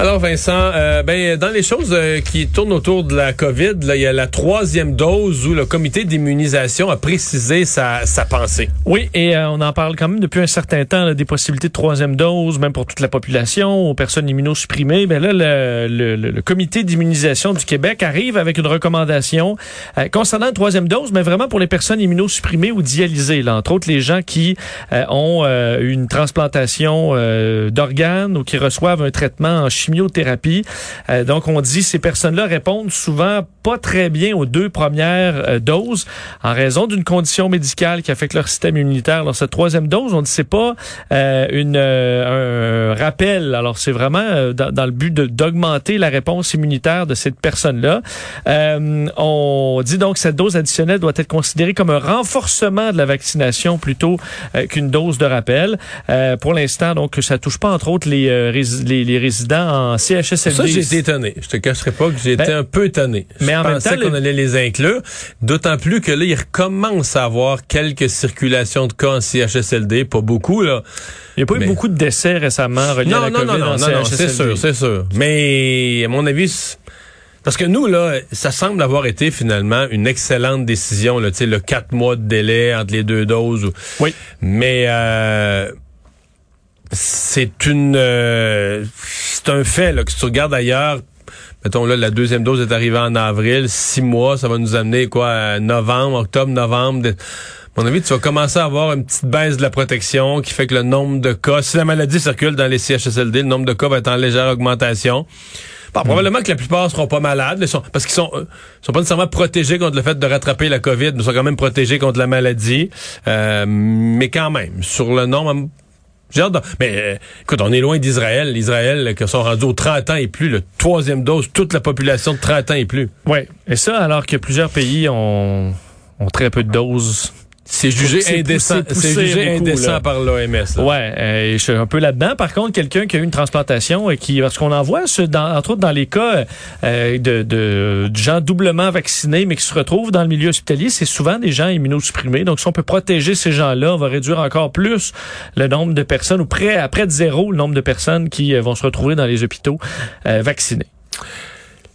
Alors Vincent, euh, ben dans les choses euh, qui tournent autour de la COVID, là, il y a la troisième dose où le comité d'immunisation a précisé sa, sa pensée. Oui, et euh, on en parle quand même depuis un certain temps des possibilités de troisième dose, même pour toute la population, aux personnes immunosupprimées. Ben là, le, comité d'immunisation du Québec arrive avec une recommandation concernant la troisième dose, mais vraiment pour les personnes immunosupprimées ou dialysées, là, entre autres les gens qui ont une transplantation d'organes ou qui reçoivent un traitement en chimiothérapie. Euh, donc, on dit ces personnes-là répondent souvent pas très bien aux deux premières euh, doses en raison d'une condition médicale qui affecte leur système immunitaire. Alors, cette troisième dose, on dit c'est pas euh, une, un rappel. Alors, c'est vraiment dans, dans, le but d'augmenter la réponse immunitaire de cette personne-là. on dit donc que cette dose additionnelle doit être considérée comme un renforcement de la vaccination plutôt qu'une dose de rappel. pour l'instant, donc, ça touche pas entre autres les, les, les résidents en CHSLD. Ça, j'ai été étonné. Je te cacherai pas que j'ai été ben, un peu étonné. Mais en pensais qu'on allait les inclure. D'autant plus que là, il recommence à avoir quelques circulations de cas en CHSLD. Pas beaucoup, là. Il n'y a pas eu beaucoup de décès récemment reliés à la non, COVID non, non, non, non, c'est sûr, c'est sûr. Mais, à mon avis, parce que nous, là, ça semble avoir été finalement une excellente décision, là, le quatre mois de délai entre les deux doses. Oui. Mais euh, c'est une euh, c'est un fait là, que si tu regardes ailleurs, mettons là, la deuxième dose est arrivée en avril, six mois, ça va nous amener quoi, à novembre, octobre, novembre. À mon avis, tu vas commencer à avoir une petite baisse de la protection qui fait que le nombre de cas, si la maladie circule dans les CHSLD, le nombre de cas va être en légère augmentation. Bon, Probablement que la plupart seront pas malades, parce qu'ils sont, euh, sont pas nécessairement protégés contre le fait de rattraper la COVID, mais sont quand même protégés contre la maladie. Euh, mais quand même, sur le nombre, Mais euh, écoute, on est loin d'Israël. L'Israël qui sont rendus aux 30 ans et plus, le troisième dose, toute la population de 30 ans et plus. Oui. Et ça, alors que plusieurs pays ont, ont très peu de doses c'est jugé indécent, c'est jugé indécent par l'OMS. Ouais, euh, je suis un peu là-dedans. Par contre, quelqu'un qui a eu une transplantation et qui, parce qu'on en voit, dans, entre autres dans les cas euh, de, de, gens doublement vaccinés, mais qui se retrouvent dans le milieu hospitalier, c'est souvent des gens immunosupprimés. Donc, si on peut protéger ces gens-là, on va réduire encore plus le nombre de personnes, ou près, à près de zéro, le nombre de personnes qui euh, vont se retrouver dans les hôpitaux euh, vaccinés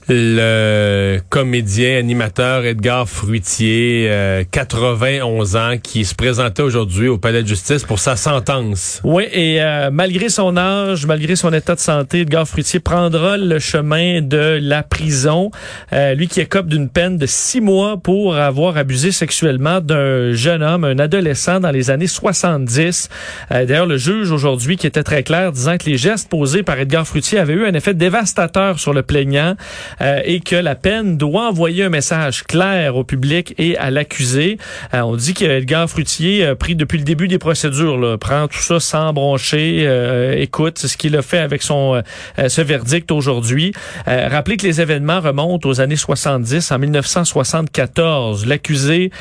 le comédien animateur Edgar Fruitier, 91 euh, ans, qui se présentait aujourd'hui au palais de justice pour sa sentence. Oui, et euh, malgré son âge, malgré son état de santé, Edgar Fruitier prendra le chemin de la prison. Euh, lui qui écope d'une peine de six mois pour avoir abusé sexuellement d'un jeune homme, un adolescent dans les années 70. D'ailleurs, le juge aujourd'hui qui était très clair disant que les gestes posés par Edgar Fruitier avaient eu un effet dévastateur sur le plaignant. Euh, et que la peine doit envoyer un message clair au public et à l'accusé. Euh, on dit que Edgar Fruitier a pris depuis le début des procédures, là, prend tout ça sans broncher, euh, écoute ce qu'il a fait avec son ce verdict aujourd'hui. rappelez que les événements remontent aux années 70, en 1974. L'accusé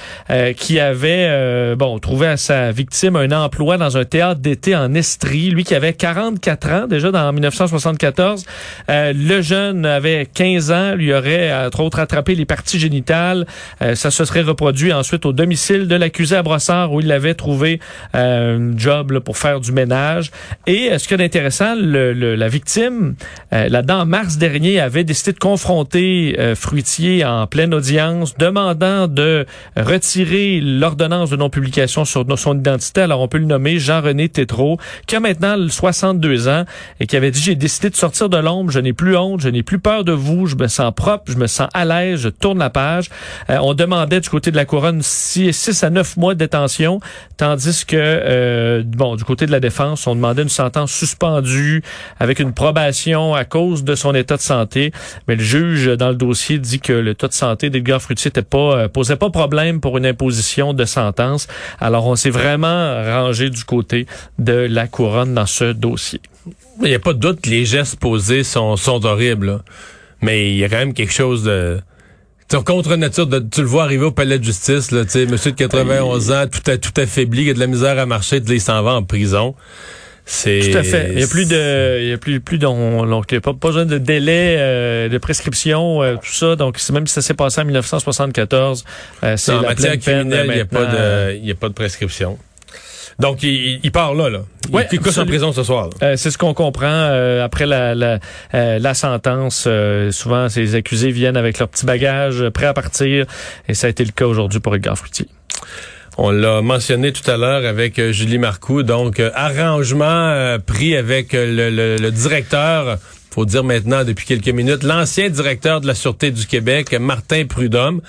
qui avait bon trouvé à sa victime un emploi dans un théâtre d'été en Estrie, lui qui avait 44 ans déjà dans 1974, le jeune avait 15 lui aurait, entre autres, attrapé les parties génitales. Euh, ça se serait reproduit ensuite au domicile de l'accusé à Brossard, où il avait trouvé euh, un job pour faire du ménage. Et euh, ce qui est intéressant, la victime, là-dedans, en mars dernier, avait décidé de confronter Fruitier en pleine audience, demandant de retirer l'ordonnance de non-publication sur son identité. Alors, on peut le nommer Jean-René Tétrault, qui a maintenant 62 ans et qui avait dit, j'ai décidé de sortir de l'ombre, je n'ai plus honte, je n'ai plus peur de vous, je me sens propre, je me sens à l'aise, je tourne la page. Euh, on demandait du côté de la couronne 6 à 9 mois de détention, tandis que euh, bon du côté de la défense, on demandait une sentence suspendue avec une probation à cause de son état de santé. Mais le juge dans le dossier dit que l'état de santé d'Edgar Fruitier était pas euh, posait pas problème pour une imposition de sentence. Alors on s'est vraiment rangé du côté de la couronne dans ce dossier. Il n'y a pas de doute que les gestes posés sont horribles. Mais il y a quand même quelque chose de contre nature, de, tu le vois arriver au palais de justice, là, tu sais, monsieur de 91 ans, tout, à, tout affaibli, qui a de la misère à marcher, il s'en va en prison. C'est tout à fait. Il y a plus de, il y a plus plus donc il y a pas, besoin de délai euh, de prescription, euh, tout ça. Donc même si ça s'est passé en 1974, euh, c'est la matière criminelle, il n'y a pas de, il y a pas de prescription. Donc, il, il part là, là. Il Ouais, en prison ce soir. Euh, c'est ce qu'on comprend euh, après la, la, euh, la sentence. euh, souvent, ces accusés viennent avec leur petit bagage, euh, prêts à partir. Et ça a été le cas aujourd'hui pour Edgar Fruitier. On l'a mentionné tout à l'heure avec euh, Julie Marcoux. Donc, arrangement euh, pris avec le, le- le directeur, faut dire maintenant depuis quelques minutes, l'ancien directeur de la Sûreté du Québec, Martin Prudhomme.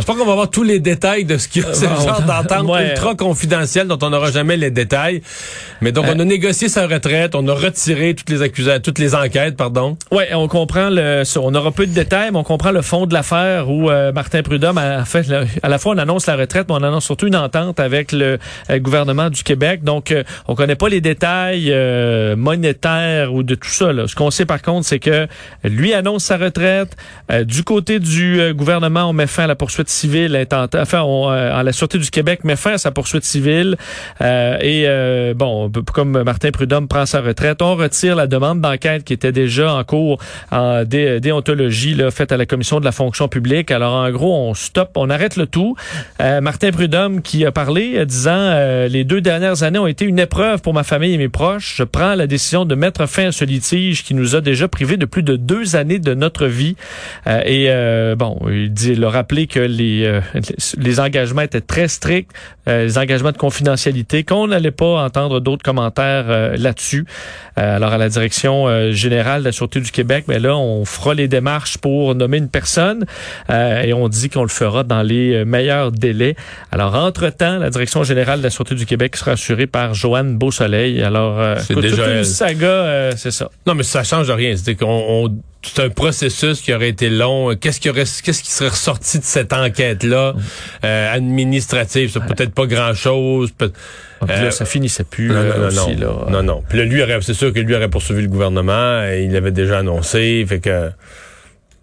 Je pense pas qu'on va avoir tous les détails de ce qu'il y a. Le bon, genre d'entente ouais. ultra confidentielle dont on n'aura jamais les détails. Mais donc, on a négocié sa retraite, on a retiré toutes les accusations, toutes les enquêtes, pardon. Ouais, on comprend le. On aura peu de détails, mais on comprend le fond de l'affaire où euh, Martin Prudhomme a fait à la fois on annonce la retraite, mais on annonce surtout une entente avec le euh, gouvernement du Québec. Donc, euh, on connaît pas les détails euh, monétaires ou de tout ça. Là. Ce qu'on sait par contre, c'est que lui annonce sa retraite. Euh, du côté du euh, gouvernement, on met fin à la poursuite civile intentée. Enfin, on, euh, la Sûreté du Québec met fin à sa poursuite civile. Euh, et euh, bon, comme Martin Prudhomme prend sa retraite, on retire la demande d'enquête qui était déjà en cours en dé- déontologie là, faite à la Commission de la fonction publique. Alors, en gros, on stoppe, on arrête le tout. Euh, Martin Prudhomme qui a parlé, euh, disant euh, les deux dernières années ont été une épreuve pour ma famille et mes proches. Je prends la décision de mettre fin à ce litige qui nous a déjà privés de plus de deux années de notre vie. Et bon, il dit, il a rappelé que les, euh, les engagements étaient très stricts, euh, les engagements de confidentialité, qu'on n'allait pas entendre d'autres commentaires euh, là-dessus. Euh, alors à la direction euh, générale de la Sûreté du Québec, mais là, on fera les démarches pour nommer une personne euh, et on dit qu'on le fera dans les meilleurs délais. Alors entre-temps, la direction générale de la Sûreté du Québec sera assurée par Joanne Beausoleil. Alors, euh, C'est déjà une saga, euh, c'est ça. Non, mais ça change rien. C'est qu'on c'est un processus qui aurait été long. Qu'est-ce qui aurait, qu'est-ce qui serait ressorti de cette enquête-là euh, administrative? C'est peut-être pas grand-chose. peut- Ah, puis là, Euh, ça finissait plus Non, euh, non, non, aussi, non, là. non, non. Puis là, lui c'est sûr que lui aurait poursuivi le gouvernement. et Il l'avait déjà annoncé. Fait que.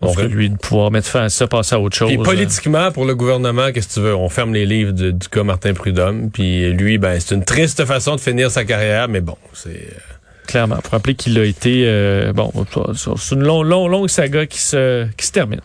On ferait lui de pouvoir mettre fin à ça, passer à autre chose. Puis politiquement, pour le gouvernement, qu'est-ce que tu veux? On ferme les livres du, du cas Martin Prudhomme. Puis lui, ben, c'est une triste façon de finir sa carrière, mais bon, c'est. Clairement. Faut rappeler qu'il a été, euh, bon, c'est une longue, longue, longue saga qui se, qui se termine.